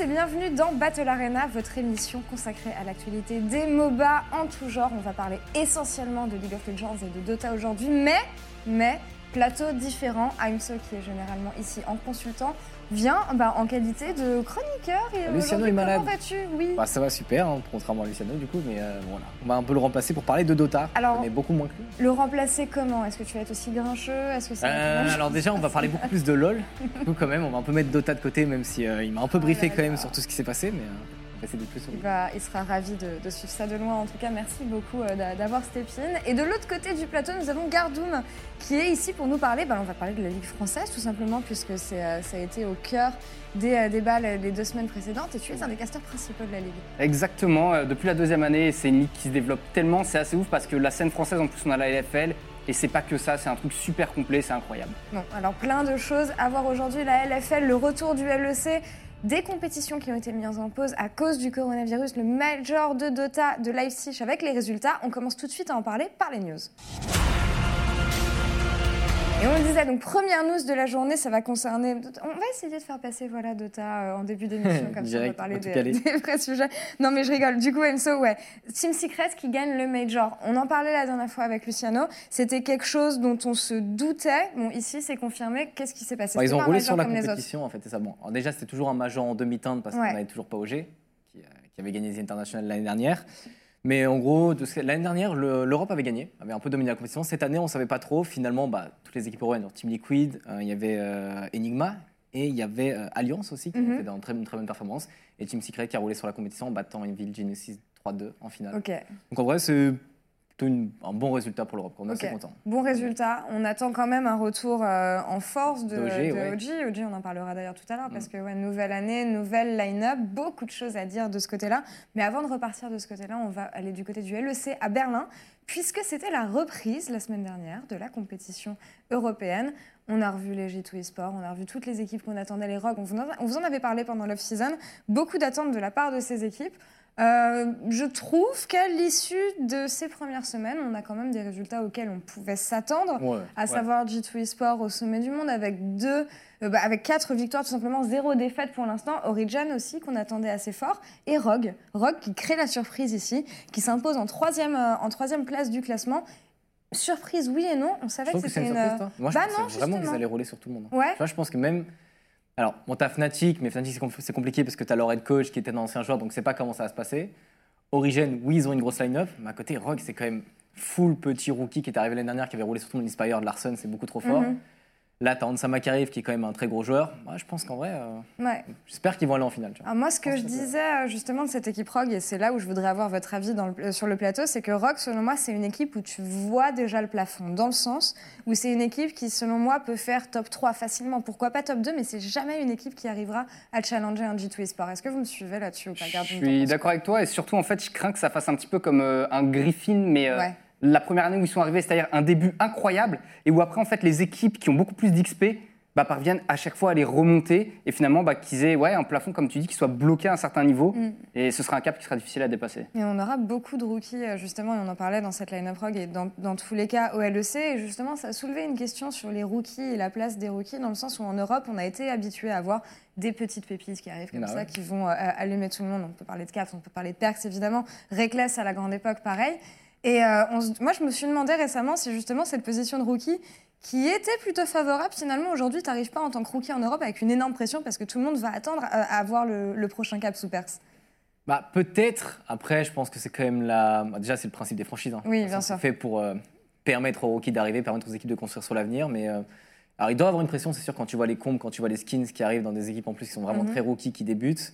et bienvenue dans Battle Arena, votre émission consacrée à l'actualité des MOBA en tout genre. On va parler essentiellement de League of Legends et de Dota aujourd'hui, mais, mais, plateau différent. Aimso, qui est généralement ici en consultant, vient bah, en qualité de chroniqueur. Et Ah, Luciano est malade. Comment vas-tu? Oui. Bah, ça va super, hein, contrairement à Luciano du coup, mais euh, voilà. On va un peu le remplacer pour parler de Dota. Alors- on est beaucoup moins que. Le remplacer comment? Est-ce que tu vas être aussi grincheux? Est-ce que ça Euh, alors déjà, on va parler beaucoup plus de LoL. Du coup, quand même, on va un peu mettre Dota de côté, même si euh, il m'a un peu briefé là quand même sur tout ce qui s'est passé, mais sur Il, lui. va, il sera ravi de, de suivre ça de loin. En tout cas, merci beaucoup euh, d'a- d'avoir Stépine. Et de l'autre côté du plateau, nous avons Gardoum qui est ici pour nous parler. Bah, on va parler de la Ligue française, tout simplement, puisque euh, ça a été au cœur des euh, débats les deux semaines précédentes. Et tu es un des casteurs principaux de la Ligue. Exactement, depuis la deuxième année, c'est une ligue qui se développe tellement, c'est assez ouf parce que la scène française, en plus, on a la LFL, et c'est pas que ça, c'est un truc super complet, c'est incroyable. Bon, alors plein de choses à voir aujourd'hui. La LFL, le retour du LEC, des compétitions qui ont été mises en pause à cause du coronavirus, le Major de Dota de Leipzig avec les résultats. On commence tout de suite à en parler par les news. Et on le disait, donc première news de la journée, ça va concerner. On va essayer de faire passer voilà Dota euh, en début d'émission, comme ça on va Direct, parler on va tout des, des vrais sujets. Non mais je rigole. Du coup, Enso, ouais, Team Secret qui gagne le Major. On en parlait la dernière fois avec Luciano. C'était quelque chose dont on se doutait. Bon, ici, c'est confirmé. Qu'est-ce qui s'est passé? Ils ont roulé sur la compétition, en fait, c'est ça. Bon, alors déjà, c'était toujours un major en demi-teinte parce Ouais. qu'on n'avait toujours pas OG, qui, euh, qui avait gagné les internationales l'année dernière. Mais en gros, de ce que- l'année dernière, le- l'Europe avait gagné, avait un peu dominé la compétition. Cette année, on ne savait pas trop. Finalement, bah, toutes les équipes européennes, Team Liquid, euh, il y avait euh, Enigma et il y avait euh, Alliance aussi, qui Mhm. a fait une très, une très bonne performance. Et Team Secret qui a roulé sur la compétition en battant Evil Genesis 3-2 en finale. Donc en vrai, c'est plutôt une- un bon résultat pour l'Europe. On est assez content. Bon résultat. On attend quand même un retour euh, en force de, OG, de ouais. OG. OG, on en parlera d'ailleurs tout à l'heure Mm. parce que ouais, nouvelle année, nouvelle line-up, beaucoup de choses à dire de ce côté-là. Mais avant de repartir de ce côté-là, on va aller du côté du LEC à Berlin puisque c'était la reprise la semaine dernière de la compétition européenne. On a revu les G2 eSports, on a revu toutes les équipes qu'on attendait, les en, on vous en avait parlé pendant l'off-season. Beaucoup d'attentes de la part de ces équipes. Euh, je trouve qu'à l'issue de ces premières semaines, on a quand même des résultats auxquels on pouvait s'attendre Ouais, à ouais. savoir G2 Esport au sommet du monde avec deux, euh, bah, avec quatre victoires tout simplement, zéro défaite pour l'instant. Origin aussi qu'on attendait assez fort et Rogue, Rogue qui crée la surprise ici, qui s'impose en troisième, euh, en troisième place du classement. Surprise oui et non, on savait Je que c'était une surprise, toi Moi, je Bah pensais non, vraiment qu'ils allaient rouler sur tout le monde. Ouais. Tu vois, je pense que même. Alors, bon, t'as Fnatic, mais Fnatic, c'est compl- c'est compliqué parce que t'as leur head coach qui était un ancien joueur, donc c'est pas comment ça va se passer. Origin, oui, ils ont une grosse line-up, mais à côté, Rogue, c'est quand même full petit rookie qui est arrivé l'année dernière, qui avait roulé sur tout le monde. Inspired, Larson, c'est beaucoup trop fort. Mhm. Là, t'as Ansama qui arrive, qui est quand même un très gros joueur. Moi, je pense qu'en vrai, euh, Ouais. j'espère qu'ils vont aller en finale. tu vois. Alors moi, ce que je que disais euh, justement de cette équipe Rogue, et c'est là où je voudrais avoir votre avis dans le- euh, sur le plateau, c'est que Rogue, selon moi, c'est une équipe où tu vois déjà le plafond, dans le sens où c'est une équipe qui, selon moi, peut faire top 3 facilement. Pourquoi pas top 2, mais c'est jamais une équipe qui arrivera à challenger un G2 Esport. Est-ce que vous me suivez là-dessus ou pas? Je suis d'accord avec toi, et surtout, en fait, je crains que ça fasse un petit peu comme euh, un Griffin, mais euh, Ouais. La première année où ils sont arrivés, c'est-à-dire un début incroyable, et où après, en fait, les équipes qui ont beaucoup plus d'XP bah, parviennent à chaque fois à les remonter, et finalement, bah, qu'ils aient ouais, un plafond, comme tu dis, qui soit bloqué à un certain niveau, Mm. et ce sera un cap qui sera difficile à dépasser. Et on aura beaucoup de rookies, euh, justement, et on en parlait dans cette line-up Rogue et dans, dans tous les cas au LEC. Et justement, ça a soulevé une question sur les rookies et la place des rookies, dans le sens où en Europe, on a été habitué à avoir des petites pépites qui arrivent comme Bah ça, qui vont euh, allumer tout le monde. On peut parler de Caps, on peut parler de Perks, évidemment. Reckless à la grande époque, pareil. Et euh, on se- moi, je me suis demandé récemment si justement cette position de rookie, qui était plutôt favorable, finalement, aujourd'hui, tu n'arrives pas en tant que rookie en Europe avec une énorme pression parce que tout le monde va attendre à, à avoir le, le prochain Caps ou Perks. Bah, peut-être. Après, je pense que c'est quand même la. bah, déjà, c'est le principe des franchises. hein. Oui, bien sûr. C'est fait pour euh, permettre aux rookies d'arriver, permettre aux équipes de construire sur l'avenir. Mais euh, alors, il doit y avoir une pression, c'est sûr, quand tu vois les combes, quand tu vois les skins qui arrivent dans des équipes en plus qui sont vraiment Mhm. très rookies, qui débutent.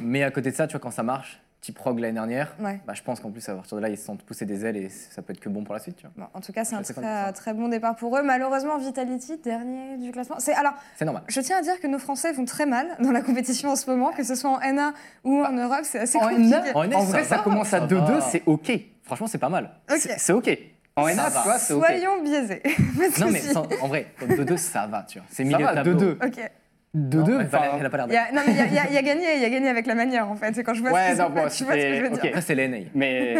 Mais à côté de ça, tu vois, quand ça marche, type Rogue l'année dernière, Ouais. bah, je pense qu'en plus, à partir de là, ils se sentent pousser des ailes et ça peut être que bon pour la suite. tu vois. Bon, en tout cas, c'est un très, très bon départ pour eux. Malheureusement, Vitality, dernier du classement. C'est alors, C'est normal. je tiens à dire que nos Français vont très mal dans la compétition en ce moment, que ce soit en NA ou en Europe, c'est assez En compliqué. NA, En NA, En ça vrai, ça commence à ça 2-2, va. c'est OK. Franchement, c'est pas mal. Ok. C'est OK. En Ça NA, va. tu vois, c'est OK. Soyons biaisés. De Non, mais sans- en vrai, 2-2, ça va, tu vois. C'est milieu va, tableau. 2-2. Ok. De Non, deux, elle a pas l'air- enfin, elle a pas l'air Il y a- non, mais il y a, y y gagné, il y a gagné avec la manière en fait. C'est quand je vois Ouais, ce non, ont bon, fait, tu vois ce que je veux c'était- dire. Après, c'est l'NA. mais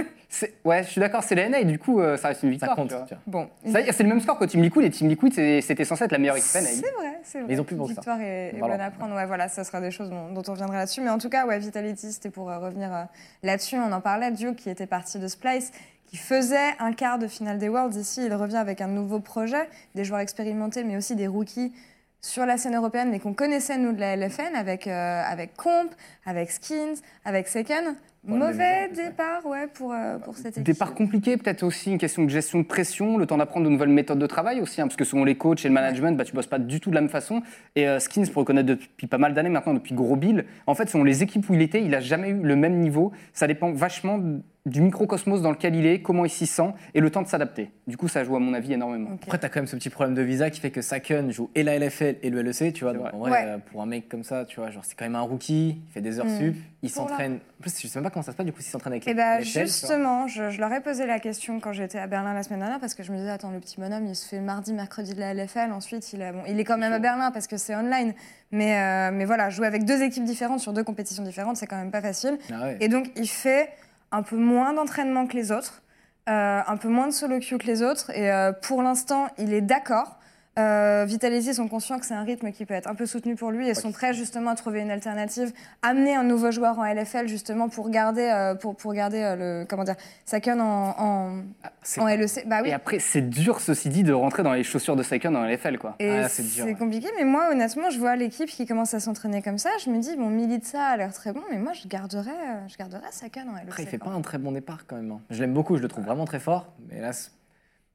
ouais, je suis d'accord, c'est la NA et du coup, euh, ça reste une Ça victoire. compte. tu vois. tu vois. Bon, Ça, C'est le même score que Team Liquid et Team Liquid, c'était censé être la meilleure équipe NA. C'est vrai, c'est vrai. ils ont plus ça. Victoire est, est Voilà. bonne à prendre. Ouais, voilà, ça sera des choses dont, dont on reviendra là-dessus. Mais en tout cas, ouais, Vitality, c'était pour euh, revenir euh, là-dessus. On en parlait, Duke qui était parti de Splice, qui faisait un quart de finale des Worlds. Ici, il revient avec un nouveau projet, des joueurs expérimentés, mais aussi des rookies sur la scène européenne, mais qu'on connaissait, nous, de la LFN, avec, euh, avec Comp, avec Skins, avec Seken. Mauvais départ, ouais, pour, euh, pour cette équipe. Départ compliqué, peut-être aussi une question de gestion de pression, le temps d'apprendre de nouvelles méthodes de travail aussi, hein, parce que selon les coachs et le management, bah, tu bosses pas du tout de la même façon. Et euh, Skins, pour le connaître depuis pas mal d'années maintenant, depuis Gros Bill, en fait, selon les équipes où il était, il a jamais eu le même niveau. Ça dépend vachement du microcosmos dans lequel il est, comment il s'y sent et le temps de s'adapter. Du coup, ça joue à mon avis énormément. Après, t'as quand même ce petit problème de visa qui fait que Saken joue et la LFL et le LEC, tu vois. Donc, vrai. en vrai, Ouais. euh, pour un mec comme ça, tu vois, genre, c'est quand même un rookie, il fait des heures Mm. sup, il s'entraîne. En plus, je sais même pas comment ça se passe, du coup, s'il s'entraîne avec Et les bah LFL, tu justement, je, je leur ai posé la question quand j'étais à Berlin la semaine dernière parce que je me disais attends le petit bonhomme il se fait mardi mercredi de la LFL ensuite il, a- bon, il est quand même à Berlin parce que c'est online mais euh, mais voilà jouer avec deux équipes différentes sur deux compétitions différentes c'est quand même pas facile Ah ouais. et donc il fait un peu moins d'entraînement que les autres euh, un peu moins de solo queue que les autres et euh, pour l'instant il est d'accord euh, Vitality sont conscients que c'est un rythme qui peut être un peu soutenu pour lui et sont prêts justement à trouver une alternative, amener un nouveau joueur en LFL justement pour garder, euh, pour, pour garder euh, le comment dire, Saken en, en, Ah, en LEC. Bah oui. Et après, c'est dur, ceci dit, de rentrer dans les chaussures de Saken dans LFL, quoi. Et Ah, c'est dur, c'est ouais. compliqué, mais moi honnêtement, je vois l'équipe qui commence à s'entraîner comme ça. Je me dis, bon, Militza a l'air très bon, mais moi je garderais, euh, je garderais Saken en LEC. Après, il fait pas un très bon départ quand même. hein. Je l'aime beaucoup, je le trouve vraiment très fort. Mais là, c'est-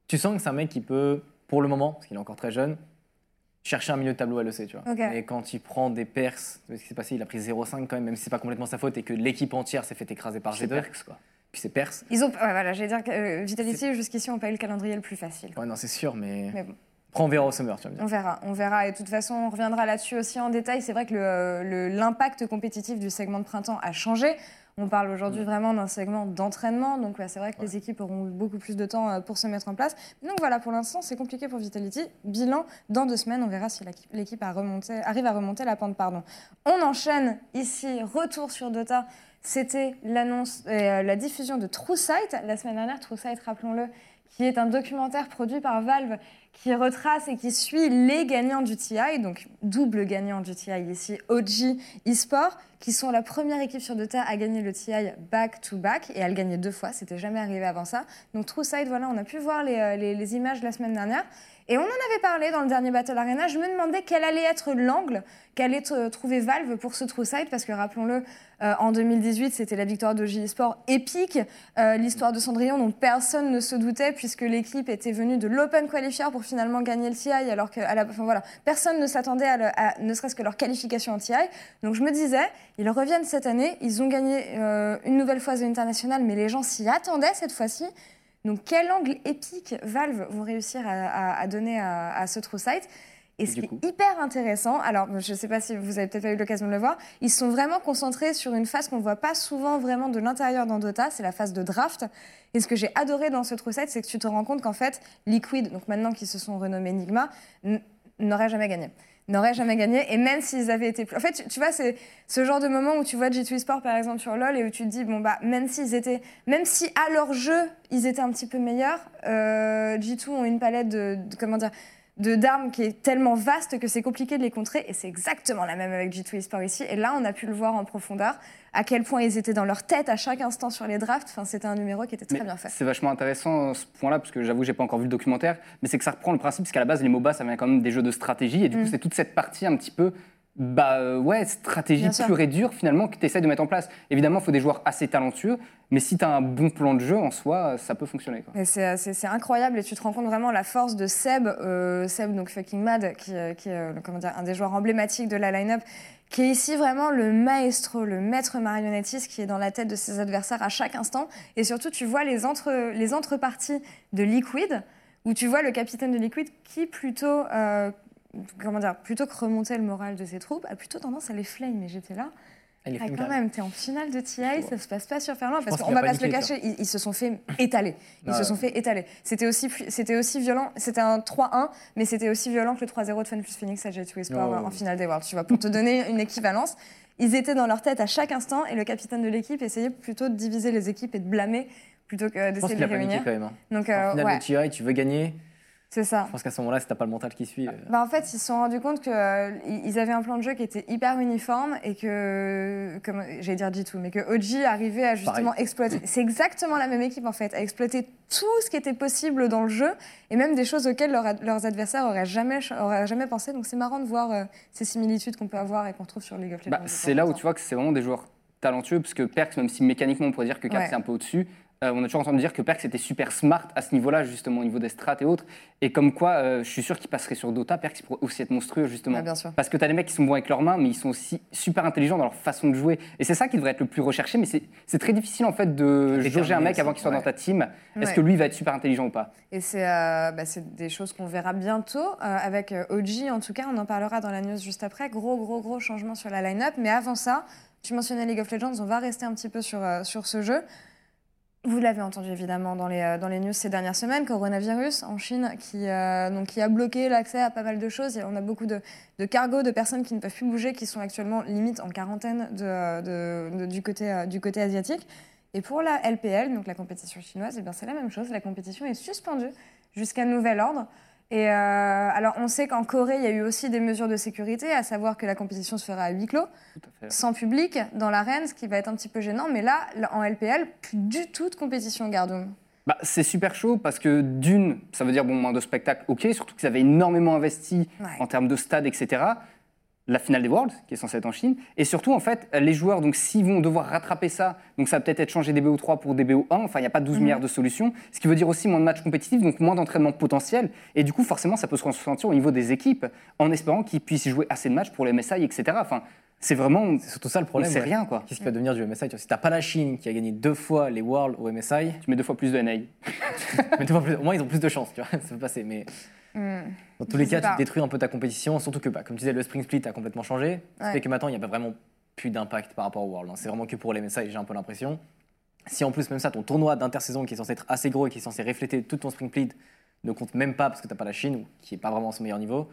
tu sens que c'est un mec qui peut, pour le moment, parce qu'il est encore très jeune, chercher un milieu de tableau à l'EC, tu vois. Et quand il prend des perses, ce qui s'est passé, il a pris 0,5 quand même, même si c'est pas complètement sa faute et que l'équipe entière s'est fait écraser par C'est G2. Perks, quoi. Puis c'est perse. Ils ont, ouais, voilà, j'allais dire que euh, Vitality jusqu'ici ont pas eu le calendrier le plus facile. Ouais, non, c'est sûr, mais. Mais bon. Après, on verra au summer, tu vas me dire. On verra, on verra. Et de toute façon, on reviendra là-dessus aussi en détail. C'est vrai que le- le- l'impact compétitif du segment de printemps a changé. On parle aujourd'hui vraiment d'un segment d'entraînement. Donc, ouais, c'est vrai que les équipes auront eu beaucoup plus de temps euh, pour se mettre en place. Donc, voilà, pour l'instant, c'est compliqué pour Vitality. Bilan dans deux semaines. On verra si l'équipe arrive à remonter la pente. Pardon. On enchaîne ici. Retour sur Dota. C'était l'annonce, euh, la diffusion de True Sight la semaine dernière. True Sight, rappelons-le, qui est un documentaire produit par Valve qui retrace et qui suit les gagnants du TI, donc double gagnant du TI ici, OG eSport, qui sont la première équipe sur Dota à gagner le TI back-to-back, et à le gagner deux fois, c'était jamais arrivé avant ça. Donc True Sight, voilà, on a pu voir les, euh, images la semaine dernière. Et on en avait parlé dans le dernier Battle Arena. Je me demandais quel allait être l'angle qu'allait trouver Valve pour ce True Sight, parce que rappelons-le, euh, en 2018, c'était la victoire de J Sport épique. Euh, L'histoire de Cendrillon dont personne ne se doutait, puisque l'équipe était venue de l'Open Qualifier pour finalement gagner le TI, alors que enfin, voilà, personne ne s'attendait à ne serait-ce que leur qualification en TI. Donc je me disais, ils reviennent cette année, ils ont gagné euh, une nouvelle fois The International, mais les gens s'y attendaient cette fois-ci. Donc quel angle épique Valve vont réussir à, à- à donner à, à ce True Sight? Et ce qui est hyper intéressant, alors je ne sais pas si vous avez peut-être pas eu l'occasion de le voir, ils sont vraiment concentrés sur une phase qu'on ne voit pas souvent vraiment de l'intérieur dans Dota, c'est la phase de draft. Et ce que j'ai adoré dans ce True Sight, c'est que tu te rends compte qu'en fait, Liquid, donc maintenant qu'ils se sont renommés Enigma, n'aurait jamais gagné n'auraient jamais gagné. Et même s'ils avaient été plus... En fait, tu, vois, c'est ce genre de moment où tu vois G2 Sport par exemple sur LoL et où tu te dis, bon bah, même s'ils étaient... Même si à leur jeu, ils étaient un petit peu meilleurs, euh, G2 ont une palette de... de- comment dire de d'armes qui est tellement vaste que c'est compliqué de les contrer. Et c'est exactement la même avec G2 Esport ici. Et là on a pu le voir en profondeur à quel point ils étaient dans leur tête à chaque instant sur les drafts enfin c'était un numéro qui était très Mais bien fait C'est vachement intéressant ce point-là, parce que j'avoue, j'ai pas encore vu le documentaire, mais c'est que ça reprend le principe, parce qu'à la base, les MOBA, ça vient quand même des jeux de stratégie, et du Mm. coup, c'est toute cette partie un petit peu, bah euh, ouais, stratégie Bien sûr. pure et dure, finalement, que tu essaies de mettre en place. Évidemment, il faut des joueurs assez talentueux, mais si tu as un bon plan de jeu en soi, ça peut fonctionner. Et c'est, incroyable et tu te rends compte vraiment la force de Seb, euh, Seb donc fucking mad, qui, euh, qui est euh, comment dire, un des joueurs emblématiques de la line-up, qui est ici vraiment le maestro, le maître marionnettiste qui est dans la tête de ses adversaires à chaque instant. Et surtout, tu vois les, entre, les entreparties de Liquid, où tu vois le capitaine de Liquid qui plutôt, euh, comment dire, plutôt que remonter le moral de ses troupes, a plutôt tendance à les flame. Et j'étais là. Elle Ah, quand même, t'es en finale de TI, ça se passe pas sur Ferland. Parce qu'on va pas se le cacher, ils, ils se sont fait étaler. Ils se sont fait étaler. C'était aussi, c'était aussi violent. C'était un 3-1, mais c'était aussi violent que le 3-0 de Fun plus Phoenix à J2 Esport Oh. en finale des Worlds. Tu vois, pour te donner une équivalence. Ils étaient dans leur tête à chaque instant et le capitaine de l'équipe essayait plutôt de diviser les équipes et de blâmer plutôt que d'essayer de les réunir. quand même. hein. Donc, En euh, finale ouais, de TI, tu veux gagner. C'est ça. Je pense qu'à ce moment-là, si t'as pas le mental qui suit. euh, Bah, en fait, ils se sont rendus compte qu'ils avaient un plan de jeu qui était hyper uniforme et que, comme j'allais dire G2, mais que OG arrivait à justement exploiter. C'est exactement la même équipe en fait, à exploiter tout ce qui était possible dans le jeu et même des choses auxquelles leur leurs adversaires auraient jamais, auraient jamais pensé. Donc c'est marrant de voir euh, ces similitudes qu'on peut avoir et qu'on trouve sur League of Legends. Bah, c'est là où tu vois que c'est vraiment des joueurs talentueux, parce que Perks, même si mécaniquement on pourrait dire que Cap Ouais. c'est un peu au-dessus, euh, on a toujours entendu dire que Perks était super smart à ce niveau-là, justement, au niveau des strats et autres. Et comme quoi, euh, je suis sûr qu'il passerait sur Dota, Perks pourrait aussi être monstrueux, justement. Ouais, bien sûr. Parce que tu as des mecs qui sont bons avec leurs mains, mais ils sont aussi super intelligents dans leur façon de jouer. Et c'est ça qui devrait être le plus recherché, mais c'est très difficile en fait de jauger un mec aussi, avant qu'il soit ouais. dans ta team. Est-ce Ouais. que lui va être super intelligent ou pas? Et c'est euh, bah, c'est des choses qu'on verra bientôt euh, avec OG. En tout cas, on en parlera dans la news juste après. Gros, gros, gros changement sur la line-up. Mais avant ça, tu mentionnais League of Legends. On va rester un petit peu sur, sur ce jeu. Vous l'avez entendu évidemment dans les, euh, dans les news ces dernières semaines, coronavirus en Chine qui, euh, donc, qui a bloqué l'accès à pas mal de choses. On a beaucoup de, de cargos, de personnes qui ne peuvent plus bouger, qui sont actuellement limite en quarantaine du, côté, euh, du côté asiatique. Et pour la LPL, donc la compétition chinoise, eh c'est la même chose. La compétition est suspendue jusqu'à nouvel ordre. Et euh, alors, on sait qu'en Corée, il y a eu aussi des mesures de sécurité, à savoir que la compétition se fera à huis clos, à sans public, dans l'arène, ce qui va être un petit peu gênant. Mais là, en LPL, plus du tout de compétition, Gardoum. Bah, c'est super chaud parce que d'une, ça veut dire bon, moins de spectacle, ok, surtout qu'ils avaient énormément investi Ouais. en termes de stade, etc. La finale des Worlds, qui est censée être en Chine. Et surtout, en fait, les joueurs, donc s'ils vont devoir rattraper ça, donc ça va peut-être être changer des BO3 pour des BO1, enfin, il n'y a pas 12 Mhm. milliards de solutions, ce qui veut dire aussi moins de matchs compétitifs, donc moins d'entraînement potentiel. Et du coup, forcément, ça peut se ressentir au niveau des équipes, en espérant qu'ils puissent jouer assez de matchs pour les MSI, etc. Enfin, c'est vraiment. C'est surtout ça le On problème. sait ouais. rien, quoi. Qu'est-ce qui va devenir du MSI Si t'as pas la Chine qui a gagné deux fois les Worlds au MSI, Tu mets deux fois plus de NA. mais deux fois plus- au moins ils ont plus de chance, tu vois, ça peut passer. Mais Hmm. Dans tous Je les cas, pas. tu détruis un peu ta compétition, surtout que, bah, comme tu disais, le Spring Split a complètement changé. Ce qui Ouais. que maintenant, il n'y a pas vraiment plus d'impact par rapport au World. hein. C'est vraiment que pour les MSI, j'ai un peu l'impression. Si en plus, même ça, ton tournoi d'intersaison qui est censé être assez gros et qui est censé refléter tout ton Spring Split ne compte même pas parce que tu n'as pas la Chine, qui n'est pas vraiment à son meilleur niveau,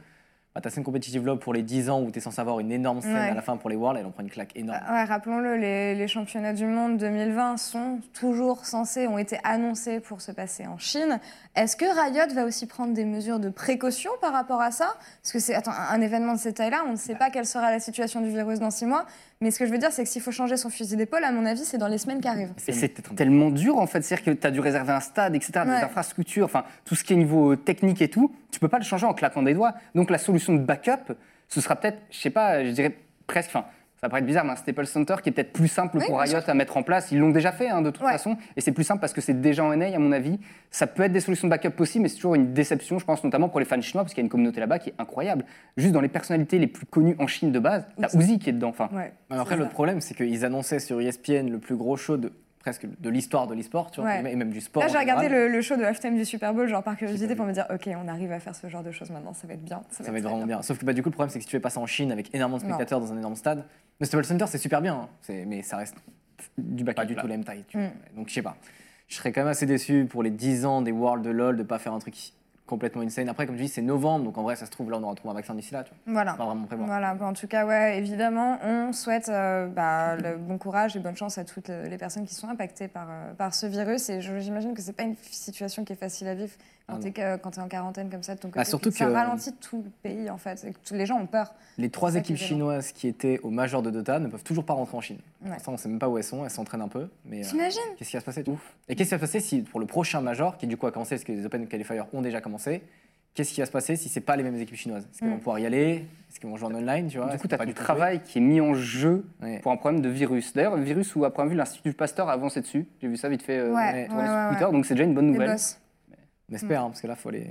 bah, ta scène compétitive là pour les 10 ans où tu es censé avoir une énorme scène Ouais. à la fin pour les Worlds, elle en prend une claque énorme. Ouais, rappelons-le, les, les championnats du monde 2020 sont toujours censés, ont été annoncés pour se passer en Chine. Est-ce que Riot va aussi prendre des mesures de précaution par rapport à ça? Parce que c'est attends, un événement de cette taille-là, on ne sait pas quelle sera la situation du virus dans six mois. Mais ce que je veux dire, c'est que s'il faut changer son fusil d'épaule, à mon avis, c'est dans les semaines qui arrivent. Et c'est tellement dur en fait, c'est-à-dire que tu as dû réserver un stade, etc., des Ouais. infrastructures, enfin tout ce qui est niveau euh, technique et tout, tu peux pas le changer en claquant des doigts. Donc la solution de backup, ce sera peut-être, je sais pas, je dirais presque, enfin ça paraît bizarre, mais un Staples Center qui est peut-être plus simple Oui, pour Riot à mettre en place. Ils l'ont déjà fait hein, de toute Ouais. façon, et c'est plus simple parce que c'est déjà en NA à mon avis. Ça peut être des solutions de backup possibles, mais c'est toujours une déception, je pense notamment pour les fans chinois, parce qu'il y a une communauté là-bas qui est incroyable. Juste dans les personnalités les plus connues en Chine de base, t'as Uzi. Qui est dedans. Enfin, Ouais. Mais après, le problème, c'est qu'ils annonçaient sur ESPN le plus gros show de presque de l'histoire de l'e-sport, tu vois, Ouais. et même du sport. Là, j'ai regardé le, le show de halftime du Super Bowl, genre par curiosité, pas pour me dire, ok, on arrive à faire ce genre de choses maintenant, ça va être bien. Ça va être très vraiment bien. Sauf que bah, du coup, le problème, c'est que si tu fais pas ça en Chine avec énormément de Non. spectateurs dans un énorme stade, le Staples Center, c'est super bien, hein. Mais ça reste du pas backup. du là. tout la même taille. tu Mm. vois. Donc, je sais pas. Je serais quand même assez déçu pour les 10 ans des Worlds de LoL de pas faire un truc complètement insane. Après, comme tu dis, c'est novembre, donc en vrai, ça se trouve, là, on aura trouvé un vaccin d'ici là. Tu vois. Voilà. Pas vraiment prévoir. Voilà, bah, en tout cas, ouais, évidemment, on souhaite euh, bah, le bon courage et bonne chance à toutes les personnes qui sont impactées par, euh, par ce virus. Et je- j'imagine que c'est pas une situation qui est facile à vivre quand Ah tu es, en quarantaine comme ça de ton côté. Ah, surtout ça que- ralentit tout le pays, en fait. et que tous les gens ont peur. Les trois équipes chinoises qui étaient au Major de Dota ne peuvent toujours pas rentrer en Chine. Ouais. L'instant, on sait même pas où elles sont, elles s'entraînent un peu. Mais euh, T'imagines qu'est-ce qui va se passer Et qu'est-ce qui va se passer si, pour le prochain Major, qui du coup a commencé, parce que les Open Qualifiers ont déjà commencé, qu'est-ce qui va se passer si c'est pas les mêmes équipes chinoises? Est-ce qu'elles Mm. vont pouvoir y aller? Est-ce qu'ils vont jouer en online tu vois? Du coup, tu as du travail? qui est mis en jeu Ouais. pour un problème de virus. D'ailleurs, le virus où, à première vue, l'Institut Pasteur a avancé dessus. J'ai vu ça vite fait euh, Ouais, sur Twitter, ouais. donc c'est déjà une bonne nouvelle. On espère, hein, parce que là, faut aller.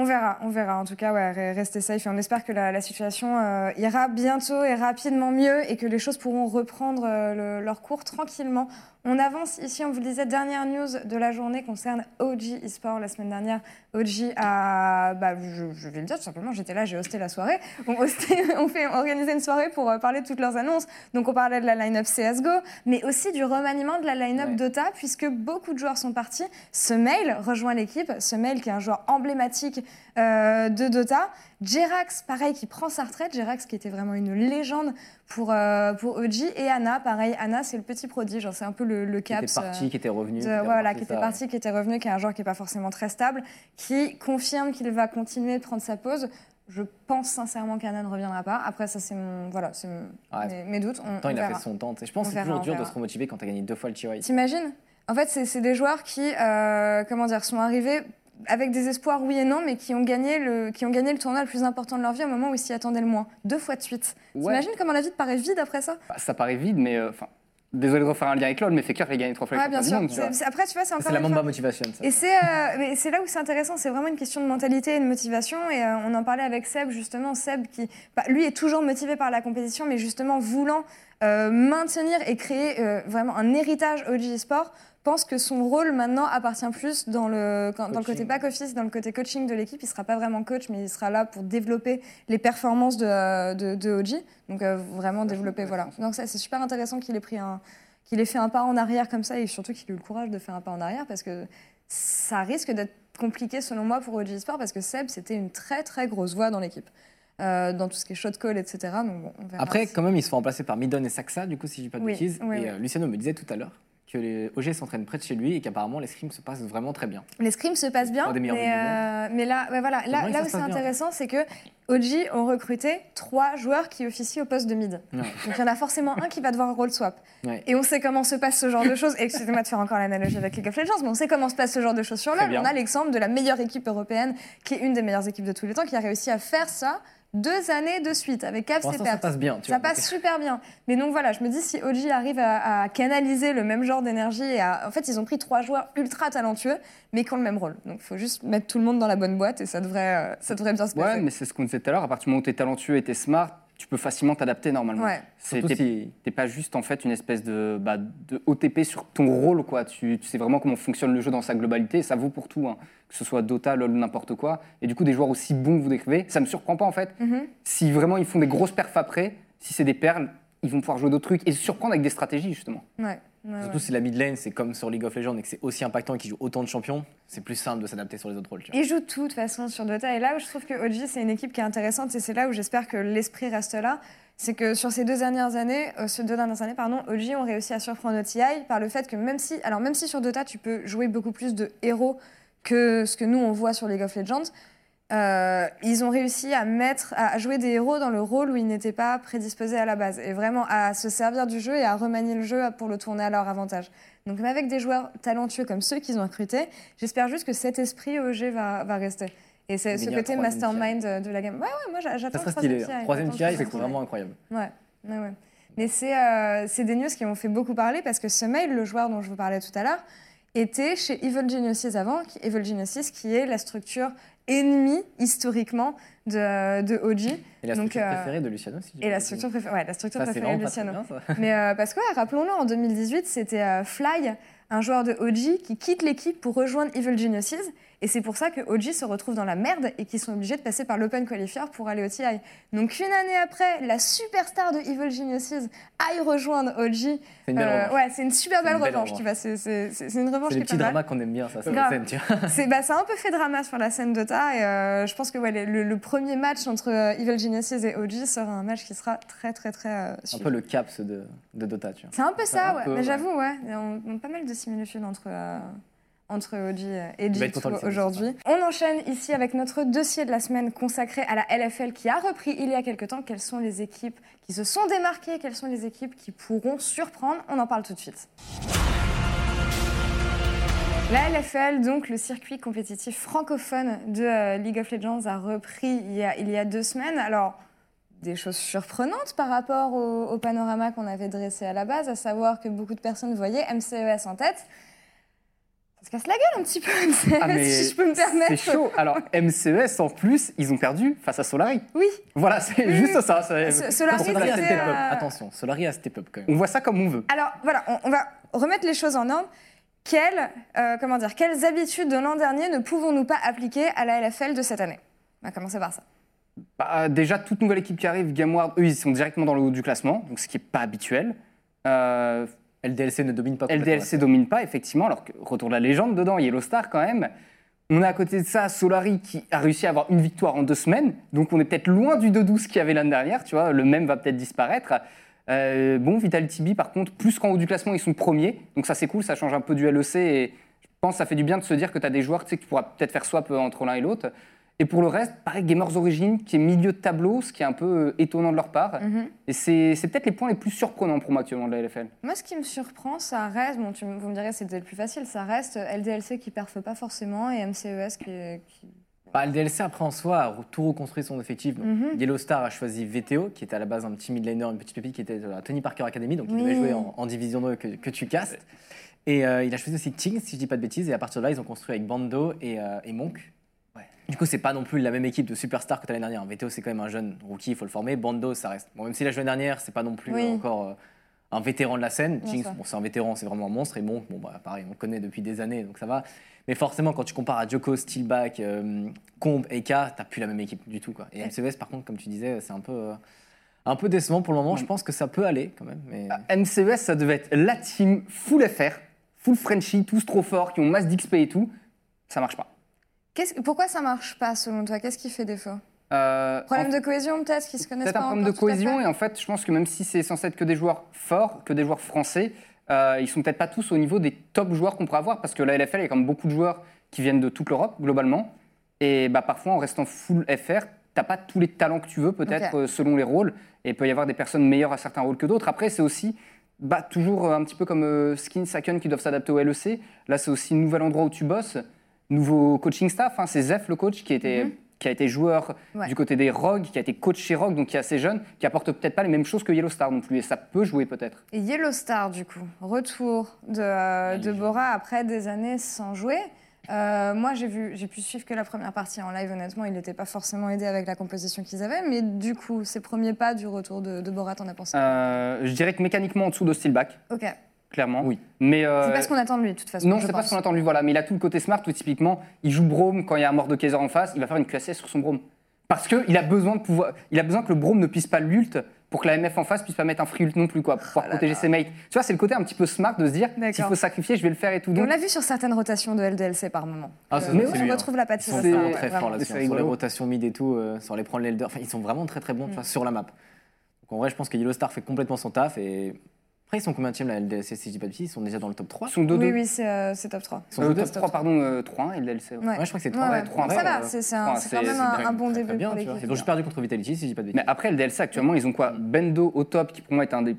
On verra, on verra. En tout cas, ouais, re- restez safe et on espère que la, situation euh, ira bientôt et rapidement mieux et que les choses pourront reprendre euh, le- leur cours tranquillement On avance ici, on vous le disait, dernière news de la journée concerne OG eSport. La semaine dernière, OG a, bah, je, je vais le dire tout simplement, j'étais là, j'ai hosté la soirée. On, hosté- on fait organiser une soirée pour euh, parler de toutes leurs annonces. Donc on parlait de la line-up CSGO, mais aussi du remaniement de la line-up Ouais. Dota, puisque beaucoup de joueurs sont partis. Ce mail rejoint l'équipe, ce mail qui est un joueur emblématique euh, de Dota. Jerax, pareil, qui prend sa retraite. Jerax qui était vraiment une légende pour, euh, pour OG. Et Anna, pareil. Anna, c'est le petit prodige. hein, C'est un peu le, le Qui caps. était parti, qui était revenu. de- qui voilà, qui était ça, parti, qui était revenu, qui est un joueur qui n'est pas forcément très stable, qui confirme qu'il va continuer de prendre sa pause. Je pense sincèrement qu'Anna ne reviendra pas. Après, ça, c'est mon, voilà, c'est mon- Ouais. mes, mes doutes. On, temps, il a fait son temps. Je pense On que c'est toujours dur de se remotiver quand tu as gagné deux fois le TI. T'imagines? En fait, c'est des joueurs qui, euh, comment dire, sont arrivés avec des espoirs, oui et non, mais qui ont, gagné le, qui ont gagné le tournoi le plus important de leur vie au moment où ils s'y attendaient le moins. Deux fois de suite. Ouais. T'imagines comment la vie te paraît vide après ça? Bah, ça paraît vide, mais euh, désolé de refaire un lien avec LoL, mais Faker, il a gagné trois fois Ouais, bien sûr. du monde, tu vois. C'est- c'est- Après, tu vois, c'est encore C'est la fois- Mamba Motivation. ça. Et c'est euh, mais c'est là où c'est intéressant, c'est vraiment une question de mentalité et de motivation. Et euh, on en parlait avec Seb, justement. Seb, qui, bah, lui, est toujours motivé par la compétition, mais justement voulant euh, maintenir et créer euh, vraiment un héritage OG Sport, pense que son rôle maintenant appartient plus dans le, quand- dans le côté Coaching. back-office, dans le côté coaching de l'équipe. Il ne sera pas vraiment coach, mais il sera là pour développer les performances de, euh, de, de OG. Donc euh, vraiment développer, voilà. Donc ça, c'est super intéressant qu'il ait pris un qu'il ait fait un pas en arrière comme ça et surtout qu'il ait eu le courage de faire un pas en arrière parce que ça risque d'être compliqué selon moi pour OG Sport parce que Seb c'était une très très grosse voix dans l'équipe euh, dans tout ce qui est shot call etc donc bon, on verra Après, si- quand même, ils se font remplacer par Midon et Saxa, du coup, si je dis pas de Oui, bêtises. oui, et oui. euh, Luciano me disait tout à l'heure que les OG s'entraînent près de chez lui et qu'apparemment les scrims se passent vraiment très bien. les scrims se passent bien des mais, euh, mais là ouais, voilà là, où c'est passe intéressant c'est que OG ont recruté trois joueurs qui officient au poste de mid Ouais. donc il y en a forcément un qui va devoir role swap Ouais. Et on sait comment se passe ce genre de choses. Excusez-moi de faire encore l'analogie avec League of Legends, mais on sait comment se passe ce genre de choses sur bien. On a l'exemple de la meilleure équipe européenne, qui est une des meilleures équipes de tous les temps, qui a réussi à faire ça deux années de suite avec Cavs Pour ça passe bien. Tu Ça vois, passe super bien. Mais donc voilà, je me dis si OG arrive à, à canaliser le même genre d'énergie et à... En fait, ils ont pris trois joueurs ultra talentueux, mais qui ont le même rôle. Donc il faut juste mettre tout le monde dans la bonne boîte et ça devrait, euh, ça devrait bien se passer. Ouais, mais c'est ce qu'on disait tout à l'heure. À partir du moment où tu es talentueux et tu es smart, tu peux facilement t'adapter normalement. Ouais. T'es si- pas juste en fait une espèce de, bah, de OTP sur ton rôle, quoi. Tu, tu sais vraiment comment fonctionne le jeu dans sa globalité. Ça vaut pour tout, hein. que ce soit Dota, LoL, n'importe quoi. Et du coup, des joueurs aussi bons que vous décrivez, ça me surprend pas en fait. Mhm. Si vraiment ils font des grosses perfs après, si c'est des perles, ils vont pouvoir jouer d'autres trucs et se surprendre avec des stratégies justement. Ouais. Ouais, Surtout ouais. si la mid lane, c'est comme sur League of Legends et que c'est aussi impactant et qu'ils jouent autant de champions, c'est plus simple de s'adapter sur les autres rôles. tu vois. Ils jouent tout de toute façon sur Dota. Et là où je trouve que OG, c'est une équipe qui est intéressante, et c'est là où j'espère que l'esprit reste là, c'est que sur ces deux dernières années, euh, ces deux dernières années, pardon, OG ont réussi à surprendre OTI par le fait que même si, alors même si sur Dota, tu peux jouer beaucoup plus de héros que ce que nous, on voit sur League of Legends, euh, ils ont réussi à mettre, à jouer des héros dans le rôle où ils n'étaient pas prédisposés à la base, et vraiment à se servir du jeu et à remanier le jeu pour le tourner à leur avantage. Donc même avec des joueurs talentueux comme ceux qu'ils ont recrutés, j'espère juste que cet esprit OG va, va rester. Et c'est ce côté troisième mastermind de de la game. Ouais, ouais, moi j'a- j'attends Ça le stylé. TI, Troisième TI, c'est vraiment incroyable. Ouais, ouais, ouais. Mais c'est euh, des news qui ont fait beaucoup parler parce que ce mail, le joueur dont je vous parlais tout à l'heure, était chez Evil Geniuses avant. Evil Geniuses qui est la structure ennemie historiquement de, de OG. Et la Donc, structure euh, préférée de Luciano, si Et la structure préférée, ouais, la structure Ça, préférée de Luciano. bien. Mais euh, parce que, ouais, rappelons-le, en 2018, c'était euh, Fly, un joueur de OG, qui quitte l'équipe pour rejoindre Evil Geniuses. Et c'est pour ça que OG se retrouve dans la merde et qu'ils sont obligés de passer par l'Open Qualifier pour aller au TI. Donc une année après, la superstar de Evil Geniuses aille rejoindre OG. C'est une belle Euh, ouais, c'est une super belle une revanche, revanche. tu vois. C'est une revanche qui est pas mal. dramas qu'on aime bien, ça. C'est bah, ça a un peu fait drama sur la scène Dota et euh, je pense que ouais, le, le premier match entre euh, Evil Geniuses et OG sera un match qui sera très très très euh, Un peu le caps de, de Dota, tu vois. C'est un peu ça, Un ouais. peu, Mais ouais. j'avoue, ouais. On, on a pas mal de similitudes entre, euh, entre OG et Il va être G2 content de le savoir, aujourd'hui. On enchaîne ici avec notre dossier de la semaine consacré à la LFL qui a repris il y a quelques temps. Quelles sont les équipes qui se sont démarquées? Quelles sont les équipes qui pourront surprendre? On en parle tout de suite. La LFL, donc le circuit compétitif francophone de euh, League of Legends, a repris il y a, il y a deux semaines. Alors, des choses surprenantes par rapport au, au panorama qu'on avait dressé à la base, à savoir que beaucoup de personnes voyaient MCES en tête. Ça se casse la gueule un petit peu, MCES, Ah, mais si je peux me permettre. C'est chaud. Alors, MCES, en plus, ils ont perdu face à Solari. Oui, Voilà, c'est Oui, juste oui. ça. Ce- Solari, Solari a step up. euh, Attention, Solari a step up quand même. On voit ça comme on veut. Alors voilà, on, on va, remettre les choses en ordre, quelles, euh, comment dire, quelles habitudes de l'an dernier ne pouvons-nous pas appliquer à la LFL de cette année? On va commencer par ça. Bah, déjà, toute nouvelle équipe qui arrive, GameWard, eux, ils sont directement dans le haut du classement, donc ce qui n'est pas habituel. Euh, LDLC ne domine pas LDLC la domine pas, effectivement, alors que retour de la légende dedans, Yellow Star quand même. On a à côté de ça Solari qui a réussi à avoir une victoire en deux semaines, donc on est peut-être loin du 2-12 qu'il y avait l'année dernière, tu vois, le même va peut-être disparaître. Euh, bon, Vitality B, par contre, plus qu'en haut du classement, ils sont premiers, donc ça c'est cool, ça change un peu du LEC et je pense que ça fait du bien de se dire que tu as des joueurs tu sais, que tu pourras peut-être faire swap euh, entre l'un et l'autre. Et pour le reste, pareil, Gamers Origin qui est milieu de tableau, ce qui est un peu euh, étonnant de leur part. Mhm. Et c'est c'est peut-être les points les plus surprenants pour moi actuellement de la LFL. Moi, ce qui me surprend, ça reste, bon, tu, vous me direz c'était le plus facile, ça reste LDLC qui perfe pas forcément et MCES qui. qui- Bah, LDLC, après en soi, a tout reconstruit son effectif. Donc, Mhm. Yellow Star a choisi VTO, qui était à la base un petit midlaner, une petite pépite qui était de la Tony Parker Academy, donc il Oui. devait jouer en, en Division 2 que, que tu castes. Et euh, il a choisi aussi Ting, si je dis pas de bêtises, et à partir de là, ils ont construit avec Bando et, euh, et Monk. Du coup, c'est pas non plus la même équipe de superstars que l'année dernière. VTO, c'est quand même un jeune rookie, il faut le former. Bando, ça reste. Bon, même si la l'année dernière, c'est pas non plus Oui. encore euh, un vétéran de la scène. Jinx, bon, c'est un vétéran, c'est vraiment un monstre. Et Monk, bon, bah, pareil, on le connaît depuis des années, donc ça va. Mais forcément, quand tu compares à Joko, Steelback, euh, Combe, Eka, t'as plus la même équipe du tout. Quoi. Et. MCES, par contre, comme tu disais, c'est un peu, euh, un peu décevant pour le moment. Je pense que ça peut aller quand même. Mais... MCES, E ça devait être la team full FR, full Frenchy, tous trop forts, qui ont masse d'XP et tout. Ça marche pas. Pourquoi ça marche pas selon toi? Qu'est-ce qui fait défaut? Euh, Problème en- de cohésion peut-être qui se connaissent Peut-être pas un problème de cohésion et en fait, je pense que même si c'est censé être que des joueurs forts, que des joueurs français, euh, ils sont peut-être pas tous au niveau des top joueurs qu'on pourrait avoir parce que la LFL, il y a quand même beaucoup de joueurs qui viennent de toute l'Europe globalement. Et bah, parfois en restant full FR, t'as pas tous les talents que tu veux peut-être euh, selon les rôles et il peut y avoir des personnes meilleures à certains rôles que d'autres. Après, c'est aussi bah, toujours euh, un petit peu comme euh, Skin, Saken qui doivent s'adapter au LEC. Là, c'est aussi un nouvel endroit où tu bosses, nouveau coaching staff. hein, c'est Zef le coach qui était Mhm. qui a été joueur Ouais. du côté des Rogues, qui a été coach chez Rogue, donc qui est assez jeune, qui apporte peut-être pas les mêmes choses que Yellow Star non plus, et ça peut jouer peut-être. Et Yellow Star, du coup, retour de, euh, de Bora après des années sans jouer. Euh, moi, j'ai vu, j'ai pu suivre que la première partie en live. Honnêtement, il n'était pas forcément aidé avec la composition qu'ils avaient, mais du coup, ces premiers pas du retour de, de Bora, t'en as pensé Euh, je dirais que mécaniquement en dessous de Steelback, Ok. Clairement. Oui. Mais euh, C'est pas ce qu'on attend de lui, de toute façon. non, je c'est pas ce qu'on attend de lui, voilà. Mais il a tout le côté smart où typiquement, il joue Brome quand il y a un mort de Kaiser en face, il va faire une QSS sur son Brome. Parce qu'il a besoin de pouvoir, il a besoin que le Brome ne puisse pas l'ult pour que la MF en face puisse pas mettre un free ult non plus, quoi, pour pouvoir là protéger là. ses mates. Tu vois, c'est le côté un petit peu smart de se dire, s'il faut sacrifier, je vais le faire et tout. Donc, on l'a vu sur certaines rotations de LDLC par moment. Ah, Euh, c'est on lui, hein. retrouve la Ils patte sont ça, vraiment ouais, très forts là-dessus. C'est hein, Sur les rotations mid et tout, euh, sur les prendre l'elder. Enfin, ils sont vraiment très très bons Mm. sur la map. Donc en vrai, je pense que Yellow Star fait complètement son taf. Et après, ils sont combien de la LDLC si je dis pas de bêtises? Ils sont déjà dans le top 3 ils sont 2-2. Oui, oui, c'est euh, top 3. Ils sont Euh, top deux 3, pardon, euh, 3-1 et le DLC. ouais. Ouais. Ouais, je crois que c'est Ouais, 3. ouais. trois, Ça ouais, va, euh, c'est un, quand même un, un bon début très bien, pour tu vois. l'équipe. Ils ont juste perdu contre Vitality si je dis pas de bêtises. Mais après, le DLC, actuellement, ils ont quoi? Bendo au top, qui pour moi est un des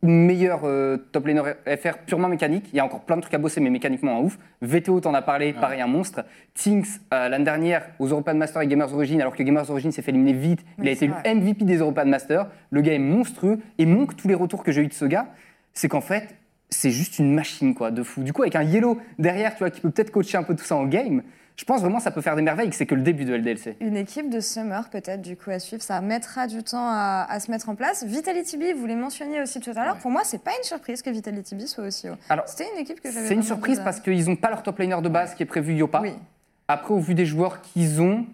meilleurs euh, top laners FR purement mécanique. Il y a encore plein de trucs à bosser, mais mécaniquement en ouf. VTO, t'en as parlé, pareil, un monstre. Tinks, euh, l'année dernière, aux European Masters et Gamers Origin, alors que Gamers Origin s'est fait éliminer vite, il a été le. MVP des European Masters. Le gars est monstrueux. Et manque tous les retours que j'ai eu de ce gars, c'est qu'en fait, c'est juste une machine, quoi, de fou. Du coup, avec un Yellow derrière, tu vois, qui peut peut-être coacher un peu tout ça en game, je pense vraiment que ça peut faire des merveilles, que c'est que le début de LDLC. Une équipe de Summer, peut-être, du coup, à suivre. Ça mettra du temps à, à se mettre en place. Vitality B, vous les mentionniez aussi tout à l'heure. Ouais. Pour moi, c'est pas une surprise que Vitality B soit aussi haut. C'était une équipe que j'avais C'est une surprise parce qu'ils n'ont pas leur top laner de base qui est prévu Yopa. Oui. Après, au vu des joueurs qu'ils ont,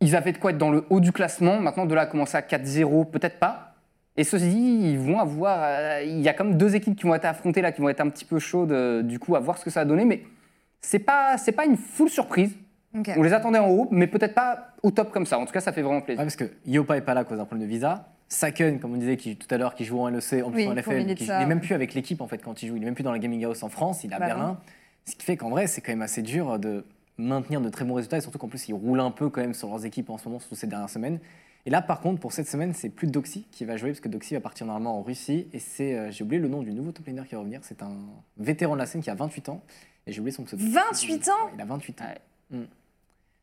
ils avaient de quoi être dans le haut du classement. Maintenant, de là à commencer à 4-0, peut-être pas. Et ceci dit, ils vont avoir. euh, il y a comme deux équipes qui vont être affrontées là, qui vont être un petit peu chaudes, euh, du coup, à voir ce que ça va donner. Mais c'est pas, c'est pas une full surprise. On les attendait en haut, mais peut-être pas au top comme ça. En tout cas, ça fait vraiment Ouais, plaisir. parce que Yopa est pas là à cause d'un problème de visa. Saken, comme on disait qui, tout à l'heure, qui joue en LEC, en plus Oui, en LFL, qui, il est même plus avec l'équipe en fait quand il joue. Il est même plus dans la Gaming House en France, il est à Bah Berlin. Ce qui fait qu'en vrai, c'est quand même assez dur de maintenir de très bons résultats et surtout qu'en plus, ils roulent un peu quand même sur leurs équipes en ce moment, surtout ces dernières semaines. Et là, par contre, pour cette semaine, c'est plus Doxy qui va jouer parce que Doxy va partir normalement en Russie et c'est, euh, j'ai oublié le nom du nouveau top laner qui va revenir. C'est un vétéran de la scène qui a 28 ans et j'ai oublié son pseudo. 28 ans Il a 28 ans. Ouais.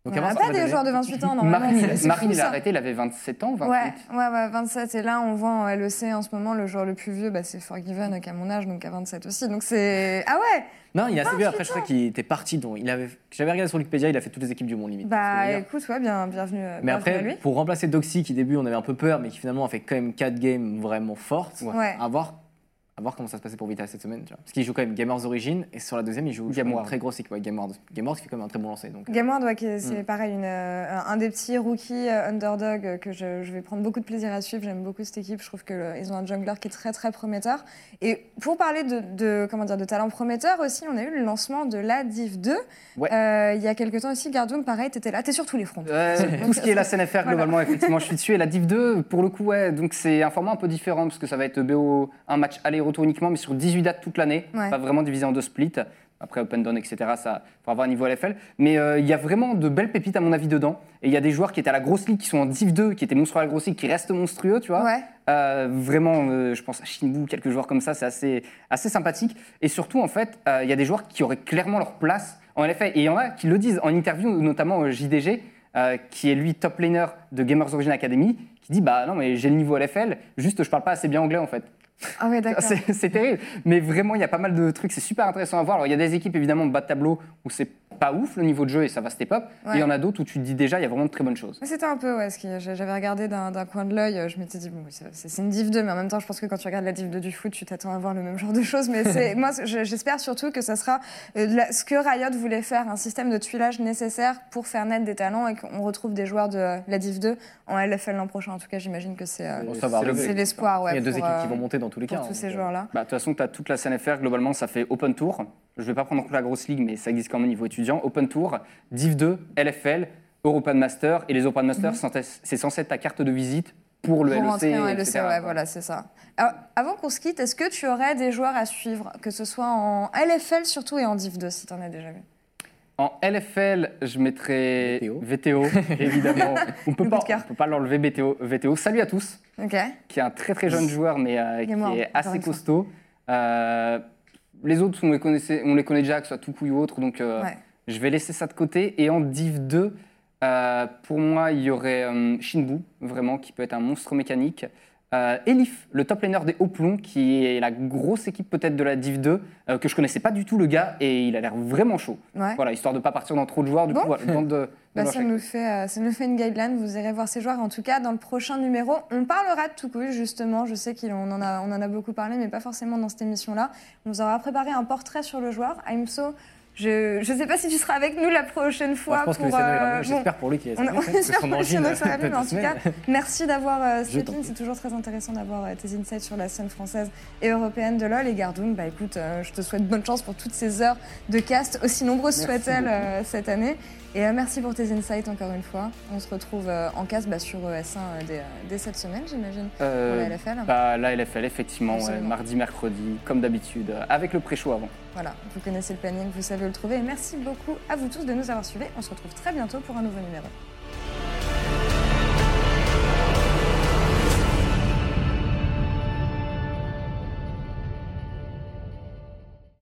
Mm. On avant, pas des joueurs de 28 ans, normalement. Marine, Marine, il a arrêté, il avait 27 ans, 28. Ouais, ouais, ouais, 27. Et là, on voit en LEC en ce moment, le joueur le plus vieux, bah, c'est Forgiven, qui a mon âge, donc à 27 aussi. Donc c'est. Ah ouais Non, il est assez vieux. Après, 28 je crois qu'il était parti. Donc, il avait... J'avais regardé sur Wikipédia, il a fait toutes les équipes du monde limite. Bah écoute, ouais, bien, bienvenue, Mais bienvenue à après, lui. pour remplacer Doxy, qui au début on avait un peu peur, mais qui finalement a fait quand même 4 games vraiment fortes, Ouais. à voir À voir comment ça se passait pour Vital cette semaine. tu vois. Parce qu'il joue quand même Gamers Origin et sur la deuxième, il joue Gameward. très grosse équipe. Ouais, Gameward. Gameward qui fait quand même un très bon lancer. Donc, euh, Gameward, ouais, c'est Mm. pareil, une, euh, un des petits rookies euh, underdog que je, je vais prendre beaucoup de plaisir à suivre. J'aime beaucoup cette équipe. Je trouve qu'ils ont un jungler qui est très très prometteur. Et pour parler de, de, comment dire, de talent prometteur aussi, on a eu le lancement de la Div 2. Ouais. Euh, il y a quelques temps aussi, Gardoum, pareil, tu étais là, tu es sur tous les fronts. Tout ce qui est la CNFR, globalement, effectivement, je suis dessus. Et la Div 2, pour le coup, ouais, donc c'est un format un peu différent parce que ça va être BO, un match aller-retour uniquement, mais sur 18 dates toute l'année, Ouais. pas vraiment divisé en deux splits. Après, Open Down, etc., ça faut avoir un niveau LFL. Mais euh, il y a vraiment de belles pépites, à mon avis, dedans. Et il y a des joueurs qui étaient à la grosse ligue, qui sont en Div 2, qui étaient monstrueux à la grosse ligue, qui restent monstrueux, tu vois. Ouais. Euh, vraiment, euh, je pense à Shinbu, quelques joueurs comme ça, c'est assez, assez sympathique. Et surtout, en fait, il y a des joueurs qui auraient clairement leur place en LFL. Et il y en a qui le disent en interview, notamment JDG, qui est lui top laner de Gamers Origin Academy, qui dit Bah non, mais j'ai le niveau LFL, juste je parle pas assez bien anglais en fait. Ah ouais, d'accord. C'est terrible. Mais vraiment, il y a pas mal de trucs, c'est super intéressant à voir. Alors, il y a des équipes évidemment de bas de tableau où c'est pas ouf le niveau de jeu et ça va step up. Ouais. Et il y en a d'autres où tu te dis déjà, il y a vraiment de très bonnes choses. C'était un peu, ouais, ce qui- j'avais regardé d'un coin de l'œil, je m'étais dit, bon, c'est une div 2, mais en même temps, je pense que quand tu regardes la div 2 du foot, tu t'attends à voir le même genre de choses. Mais moi, je- j'espère surtout que ça sera euh, ce que Riot voulait faire, un système de tuilage nécessaire pour faire naître des talents et qu'on retrouve des joueurs de la div 2 en LFL l'an prochain. En tout cas, j'imagine que c'est euh, Bon, l'espoir, ouais. il y a deux pour, équipes qui euh, vont monter dans tous les pour cas. tous hein, ces euh, joueurs-là. Bah, de toute façon, tu as toute la CNFR, globalement, ça fait Open Tour. Je vais pas prendre en compte la grosse ligue, mais ça existe quand même au niveau étudiant. Open Tour, Div 2, LFL, European Master. Et les European Master, c'est censé être ta carte de visite pour le. Pour LEC. rentrer en LEC, ouais, voilà, c'est ça. Alors, avant qu'on se quitte, est-ce que tu aurais des joueurs à suivre, que ce soit en LFL surtout et en Div 2, si tu en as déjà vu? En LFL, je mettrais VTO. VTO, évidemment. On on peut pas l'enlever VTO, VTO. Salut à tous, qui est un très très jeune joueur, mais euh, qui est assez costaud. Euh, les autres, on les, connaissait, on les connaît déjà, que ce soit Tuku ou autre, donc euh, Ouais. je vais laisser ça de côté. Et en Div 2, euh, pour moi, il y aurait euh, Shinbu, vraiment, qui peut être un monstre mécanique. Euh, Elif, le top laner des hauts plombs, qui est la grosse équipe peut-être de la Div 2, euh, que je connaissais pas du tout le gars, et il a l'air vraiment chaud. Ouais. Voilà, histoire de pas partir dans trop de joueurs, du Bon. coup, voilà, bande de, Bah, ça, nous fait, euh, ça nous fait une guideline, vous irez voir ces joueurs. En tout cas, dans le prochain numéro, on parlera de Toucouille, justement. Je sais qu'on en, a- on en a beaucoup parlé, mais pas forcément dans cette émission-là. On vous aura préparé un portrait sur le joueur. Aimso, je ne sais pas si tu seras avec nous la prochaine Moi, fois. je pense pour, euh, mieux. bon, J'espère pour lui qu'il est on, sûr que Luciano sera venu, mais en tout cas, merci d'avoir euh. C'est toujours très intéressant d'avoir euh, tes insights sur la scène française et européenne de LoL. Et Gardoum, bah écoute, euh, je te souhaite bonne chance pour toutes ces heures de cast, aussi nombreuses soient-elles euh, cette année. Et euh, merci pour tes insights encore une fois. On se retrouve euh, en cast bah, sur ES1 euh, dès, dès cette semaine, j'imagine, pour la LFL. bah, la LFL, effectivement, ouais, mardi, mercredi, comme d'habitude, avec le pré-show avant. Voilà, vous connaissez le planning, vous savez où le trouver. Et merci beaucoup à vous tous de nous avoir suivis. On se retrouve très bientôt pour un nouveau numéro.